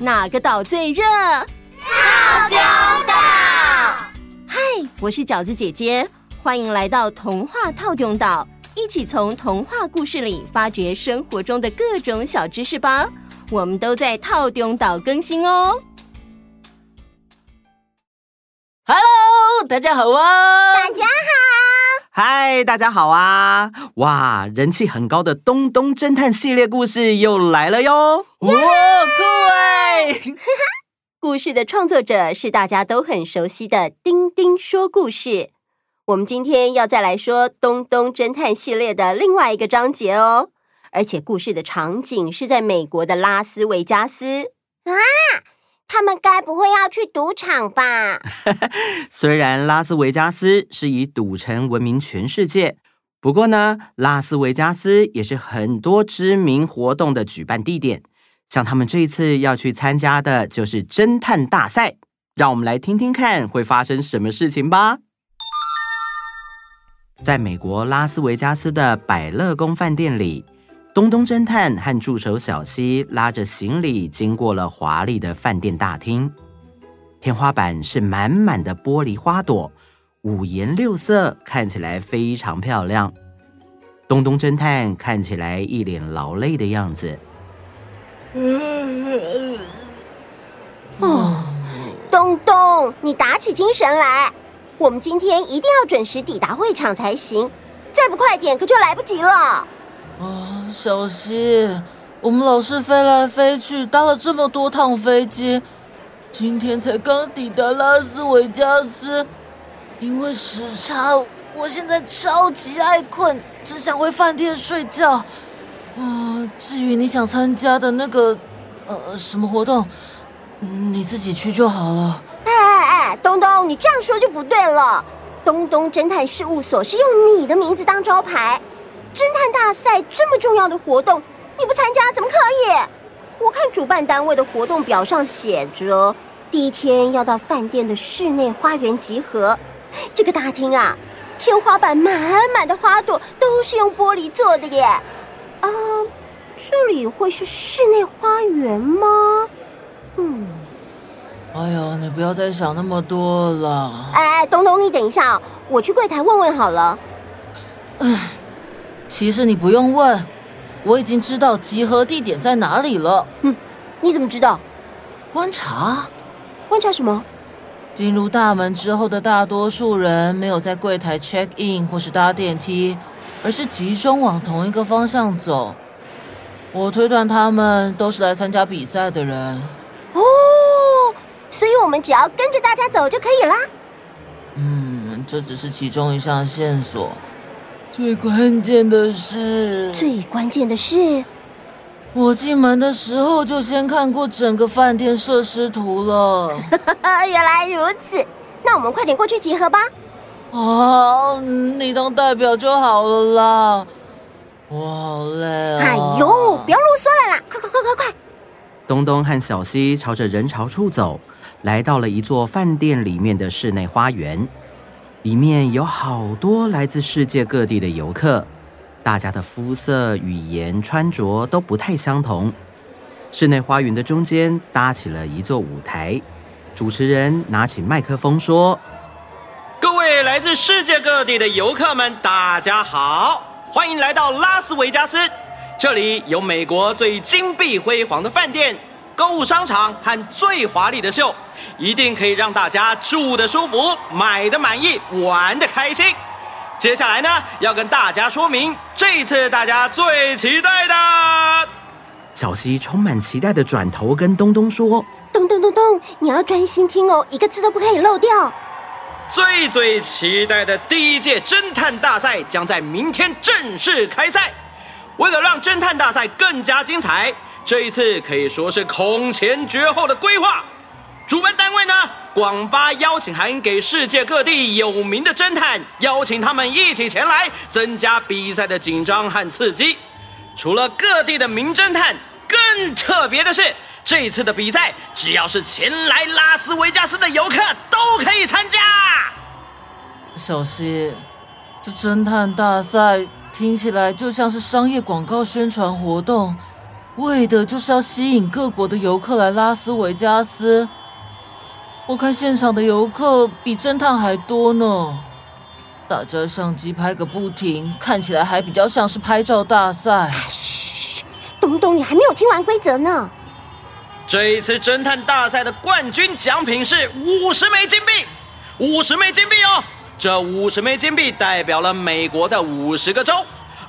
哪个岛最热？套丢岛。嗨，我是饺子姐姐，欢迎来到童话套丢岛，一起从童话故事里发掘生活中的各种小知识吧。我们都在套丢岛更新哦。Hello，大家好啊！大家好。嗨，大家好啊！哇，人气很高的东东侦探系列故事又来了哟！哇，酷哎！故事的创作者是大家都很熟悉的丁丁说故事。我们今天要再来说东东侦探系列的另外一个章节哦，而且故事的场景是在美国的拉斯维加斯啊。他们该不会要去赌场吧？虽然拉斯维加斯是以赌城闻名全世界，不过呢，拉斯维加斯也是很多知名活动的举办地点。像他们这一次要去参加的就是侦探大赛，让我们来听听看会发生什么事情吧。在美国拉斯维加斯的百乐宫饭店里。东东侦探和助手小西拉着行李经过了华丽的饭店大厅，天花板是满满的玻璃花朵，五颜六色，看起来非常漂亮。东东侦探看起来一脸劳累的样子。哦，东东，你打起精神来，我们今天一定要准时抵达会场才行，再不快点可就来不及了。啊，小希，我们老是飞来飞去，搭了这么多趟飞机，今天才刚抵达拉斯维加斯。因为时差，我现在超级爱困，只想回饭店睡觉。啊，至于你想参加的那个，呃，什么活动，你自己去就好了。哎哎哎，东东，你这样说就不对了。东东侦探事务所是用你的名字当招牌。侦探大赛这么重要的活动，你不参加怎么可以？我看主办单位的活动表上写着，第一天要到饭店的室内花园集合。这个大厅啊，天花板满满的花朵都是用玻璃做的耶。啊，这里会是室内花园吗？嗯。哎呦，你不要再想那么多了。哎哎，东东，你等一下，我去柜台问问好了。嗯。其实你不用问，我已经知道集合地点在哪里了。嗯，你怎么知道？观察。观察什么？进入大门之后的大多数人没有在柜台 check in 或是搭电梯，而是集中往同一个方向走。我推断他们都是来参加比赛的人。哦，所以我们只要跟着大家走就可以啦。嗯，这只是其中一项线索。最关键的是，最关键的是，我进门的时候就先看过整个饭店设施图了。原来如此，那我们快点过去集合吧。啊，你当代表就好了啦。我好累啊！哎呦，不要啰嗦了啦，快快快快快！东东和小西朝着人潮处走，来到了一座饭店里面的室内花园。里面有好多来自世界各地的游客，大家的肤色、语言、穿着都不太相同。室内花园的中间搭起了一座舞台，主持人拿起麦克风说：“各位来自世界各地的游客们，大家好，欢迎来到拉斯维加斯，这里有美国最金碧辉煌的饭店、购物商场和最华丽的秀。”一定可以让大家住得舒服、买得满意、玩得开心。接下来呢，要跟大家说明这一次大家最期待的。小希充满期待的转头跟东东说：“东东东东，你要专心听哦，一个字都不可以漏掉。最最期待的第一届侦探大赛将在明天正式开赛。为了让侦探大赛更加精彩，这一次可以说是空前绝后的规划。”主办单位呢，广发邀请函给世界各地有名的侦探，邀请他们一起前来，增加比赛的紧张和刺激。除了各地的名侦探，更特别的是，这一次的比赛，只要是前来拉斯维加斯的游客都可以参加。小希，这侦探大赛听起来就像是商业广告宣传活动，为的就是要吸引各国的游客来拉斯维加斯。我看现场的游客比侦探还多呢，大家相机拍个不停，看起来还比较像是拍照大赛。嘘，东东，你还没有听完规则呢。这一次侦探大赛的冠军奖品是五十枚金币，五十枚金币哦。这五十枚金币代表了美国的五十个州，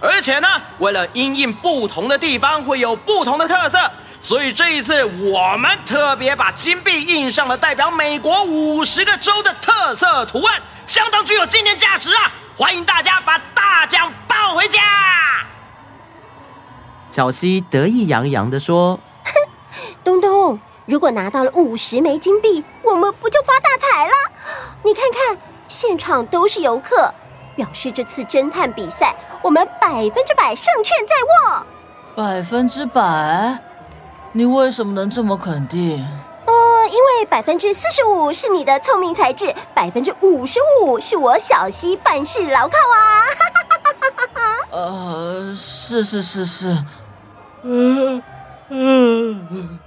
而且呢，为了因应不同的地方会有不同的特色，所以这一次我们特别把金币印上了代表美国五十个州的特色图案，相当具有纪念价值啊！欢迎大家把大奖抱回家。小西得意洋洋地说：“哼，东东，如果拿到了五十枚金币，我们不就发大财了？你看看。”现场都是游客，表示这次侦探比赛我们百分之百胜券在握。百分之百？你为什么能这么肯定？呃，因为百分之四十五是你的聪明才智，百分之五十五是我小溪办事牢靠啊！呃，是是是是。嗯嗯。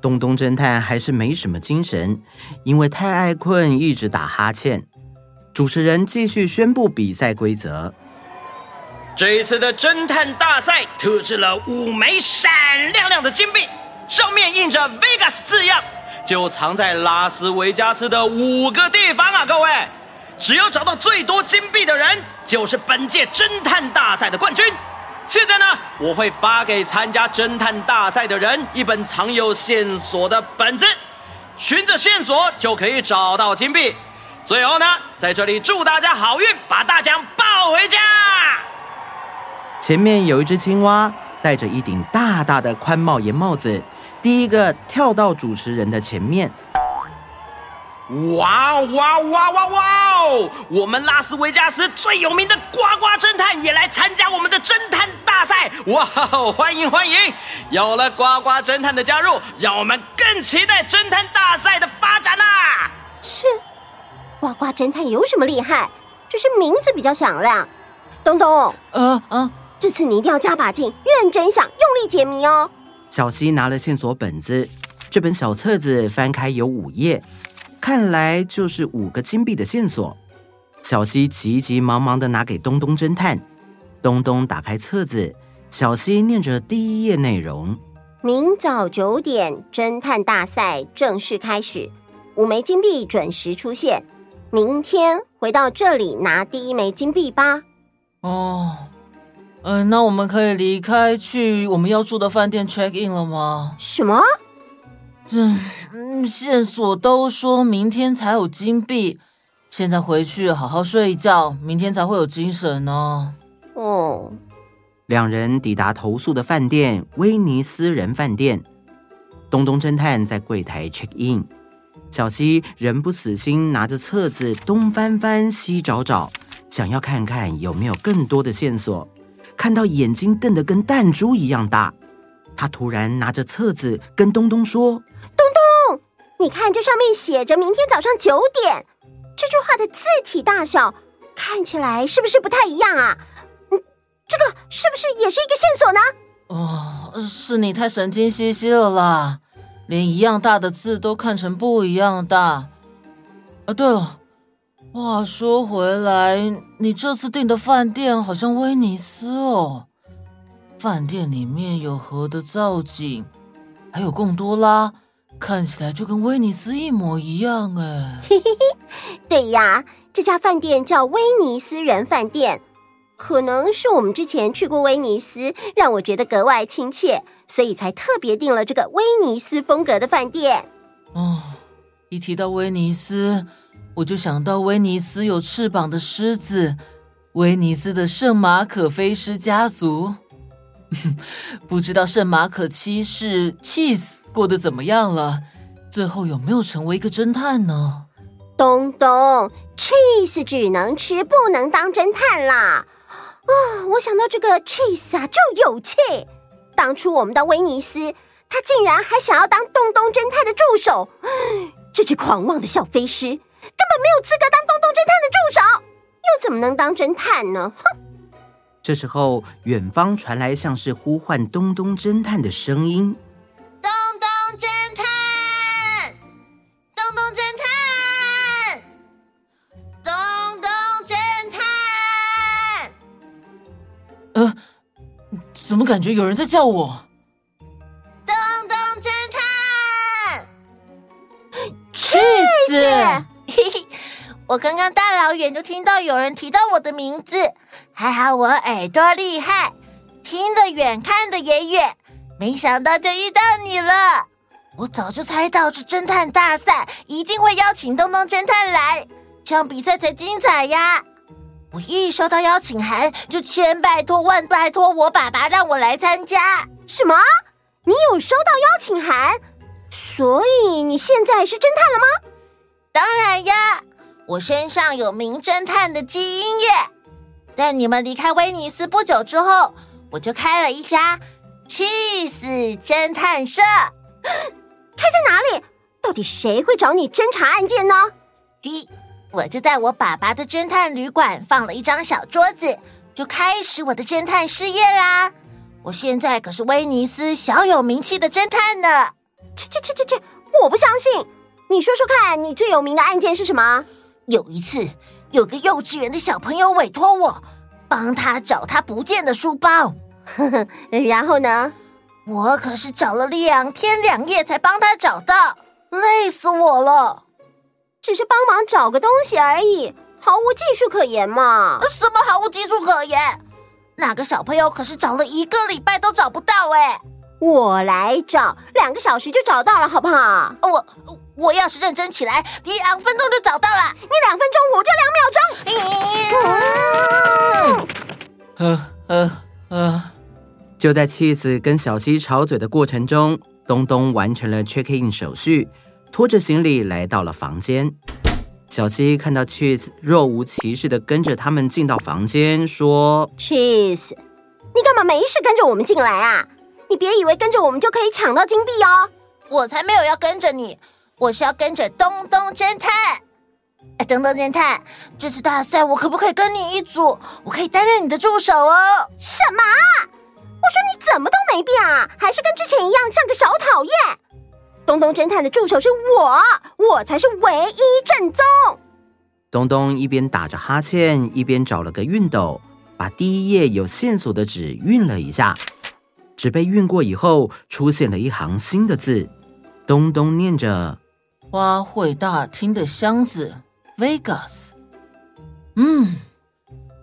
东东侦探还是没什么精神，因为太爱困，一直打哈欠。主持人继续宣布比赛规则：这一次的侦探大赛特制了五枚闪亮亮的金币，上面印着 Vegas 字样，就藏在拉斯维加斯的五个地方啊！各位，只要找到最多金币的人，就是本届侦探大赛的冠军。现在呢，我会发给参加侦探大赛的人一本藏有线索的本子，循着线索就可以找到金币。最后呢，在这里祝大家好运，把大奖抱回家。前面有一只青蛙，戴着一顶大大的宽帽檐帽子，第一个跳到主持人的前面。哇哇哇哇哇！我们拉斯维加斯最有名的呱呱侦探也来参加我们的侦探大赛！哇，欢迎欢迎！有了呱呱侦探的加入，让我们更期待侦探大赛的发展啦！是，呱呱侦探有什么厉害？只是名字比较响亮。东东，呃呃，这次你一定要加把劲，认真想，用力解谜哦。小西拿了线索本子，这本小册子翻开有五页。看来就是五个金币的线索。小西急急忙忙的拿给东东侦探。东东打开册子，小西念着第一页内容：明早九点，侦探大赛正式开始，五枚金币准时出现。明天回到这里拿第一枚金币吧。哦，嗯、呃，那我们可以离开去我们要住的饭店 check in 了吗？什么？嗯，线索都说明天才有金币，现在回去好好睡一觉，明天才会有精神呢。哦，两人抵达投诉的饭店——威尼斯人饭店。东东侦探在柜台 check in，小希仍不死心，拿着册子东翻翻西找找，想要看看有没有更多的线索。看到眼睛瞪得跟弹珠一样大。他突然拿着册子跟东东说：“东东，你看这上面写着明天早上九点，这句话的字体大小看起来是不是不太一样啊？嗯，这个是不是也是一个线索呢？”哦，是你太神经兮兮了啦，连一样大的字都看成不一样大。啊，对了，话说回来，你这次订的饭店好像威尼斯哦。饭店里面有河的造景，还有贡多拉，看起来就跟威尼斯一模一样哎。嘿嘿嘿，对呀，这家饭店叫威尼斯人饭店，可能是我们之前去过威尼斯，让我觉得格外亲切，所以才特别订了这个威尼斯风格的饭店。哦，一提到威尼斯，我就想到威尼斯有翅膀的狮子，威尼斯的圣马可菲狮家族。不知道圣马可七世 Cheese 过得怎么样了？最后有没有成为一个侦探呢？东东，Cheese 只能吃，不能当侦探啦！啊、我想到这个 Cheese 啊，就有气。当初我们到威尼斯，他竟然还想要当东东侦探的助手。这只狂妄的小飞狮根本没有资格当东东侦探的助手，又怎么能当侦探呢？哼！这时候，远方传来像是呼唤东东侦探的声音：“呃，怎么感觉有人在叫我？东东侦探，去死！嘿嘿，我刚刚大老远就听到有人提到我的名字。还好我耳朵厉害，听得远，看得也远。没想到就遇到你了。我早就猜到这侦探大赛一定会邀请东东侦探来，这样比赛才精彩呀！我一收到邀请函，就千拜托万拜托我爸爸让我来参加。什么？你有收到邀请函？所以你现在是侦探了吗？当然呀，我身上有名侦探的基因耶。在你们离开威尼斯不久之后，我就开了一家 Cheese 侦探社。开在哪里？到底谁会找你侦查案件呢？第一，我就在我爸爸的侦探旅馆放了一张小桌子，就开始我的侦探事业啦。我现在可是威尼斯小有名气的侦探呢。切切切切切！我不相信。你说说看，你最有名的案件是什么？有一次。有个幼稚园的小朋友委托我帮他找他不见的书包，然后呢，我可是找了两天两夜才帮他找到，累死我了。只是帮忙找个东西而已，毫无技术可言嘛。什么毫无技术可言？那个小朋友可是找了一个礼拜都找不到哎。我来找，两个小时就找到了，好不好？我我要是认真起来，两分钟就找到了。你两分钟，我就两秒钟。嗯嗯嗯。就在妻子跟小西吵嘴的过程中，东东完成了 check in 手续，拖着行李来到了房间。小七看到 Cheese 若无其事的跟着他们进到房间，说：“Cheese，你干嘛没事跟着我们进来啊？”你别以为跟着我们就可以抢到金币哦！我才没有要跟着你，我是要跟着东东侦探。哎，东东侦探，这次大赛我可不可以跟你一组？我可以担任你的助手哦。什么？我说你怎么都没变啊？还是跟之前一样像个小讨厌？东东侦探的助手是我，我才是唯一正宗。东东一边打着哈欠，一边找了个熨斗，把第一页有线索的纸熨了一下。纸被熨过以后，出现了一行新的字。东东念着：“花卉大厅的箱子，Vegas。”嗯，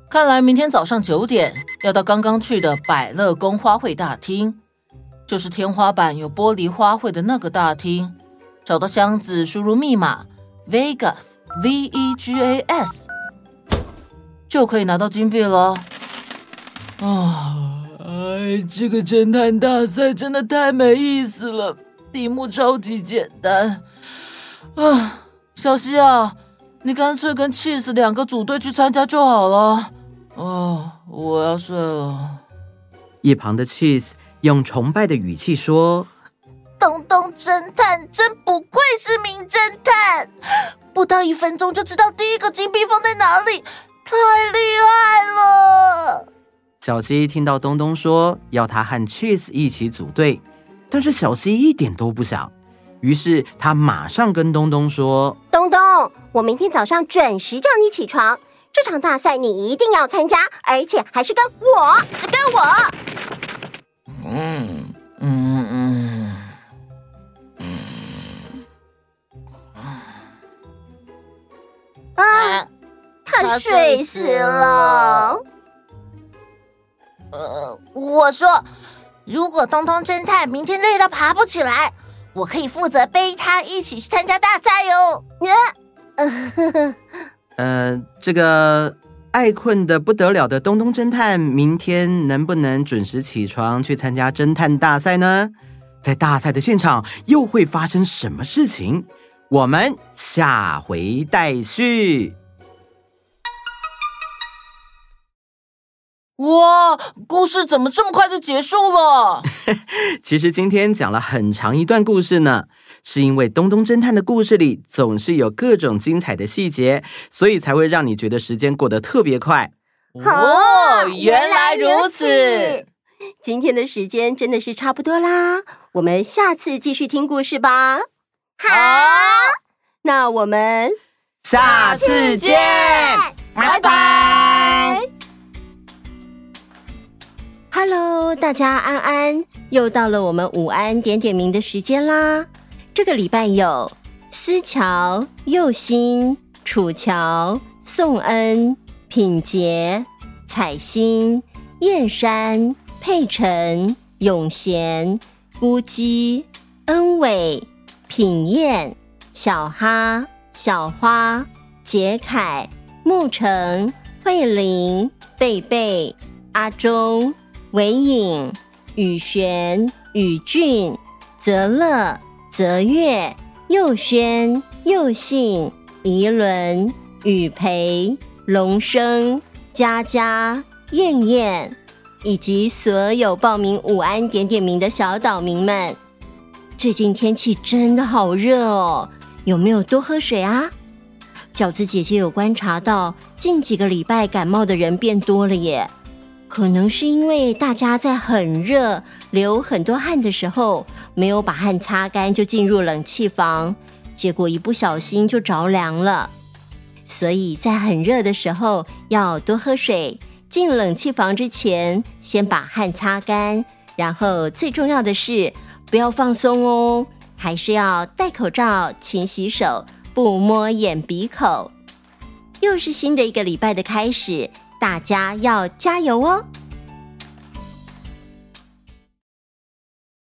看来明天早上九点要到刚刚去的百乐宫花卉大厅，就是天花板有玻璃花卉的那个大厅。找到箱子，输入密码 Vegas，V E G A S，就可以拿到金币了。啊。哎，这个侦探大赛真的太没意思了，题目超级简单。啊，小希啊，你干脆跟 Cheese 两个组队去参加就好了。哦，我要睡了。一旁的 Cheese 用崇拜的语气说：“东东侦探真不愧是名侦探，不到一分钟就知道第一个金币放在哪里，太厉害了。”小希听到东东说要他和 Cheese 一起组队，但是小希一点都不想，于是他马上跟东东说：“东东，我明天早上准时叫你起床，这场大赛你一定要参加，而且还是跟我，只跟我。”嗯嗯嗯嗯啊，他睡死了。呃，我说，如果东东侦探明天累到爬不起来，我可以负责背他一起去参加大赛哟。嗯，呃，这个爱困的不得了的东东侦探，明天能不能准时起床去参加侦探大赛呢？在大赛的现场又会发生什么事情？我们下回待续。哇，故事怎么这么快就结束了？其实今天讲了很长一段故事呢，是因为东东侦探的故事里总是有各种精彩的细节，所以才会让你觉得时间过得特别快。哦，原来如此。今天的时间真的是差不多啦，我们下次继续听故事吧。好，那我们下次见，拜拜。Hello，大家安安，又到了我们午安点点名的时间啦。这个礼拜有思乔、佑心、楚乔、宋恩、品杰、彩心、燕山。佩晨、永贤、孤姬、恩伟、品燕、小哈、小花、杰凯、沐橙、慧玲、贝贝、阿忠、韦颖、宇璇、宇俊、泽乐、泽月、佑轩、佑信、宜伦、雨培、龙生、佳佳、燕燕。以及所有报名午安点点名的小岛民们，最近天气真的好热哦，有没有多喝水啊？饺子姐姐有观察到，近几个礼拜感冒的人变多了耶，可能是因为大家在很热、流很多汗的时候，没有把汗擦干就进入冷气房，结果一不小心就着凉了。所以在很热的时候要多喝水。进冷气房之前，先把汗擦干，然后最重要的是不要放松哦，还是要戴口罩、勤洗手、不摸眼鼻口。又是新的一个礼拜的开始，大家要加油哦！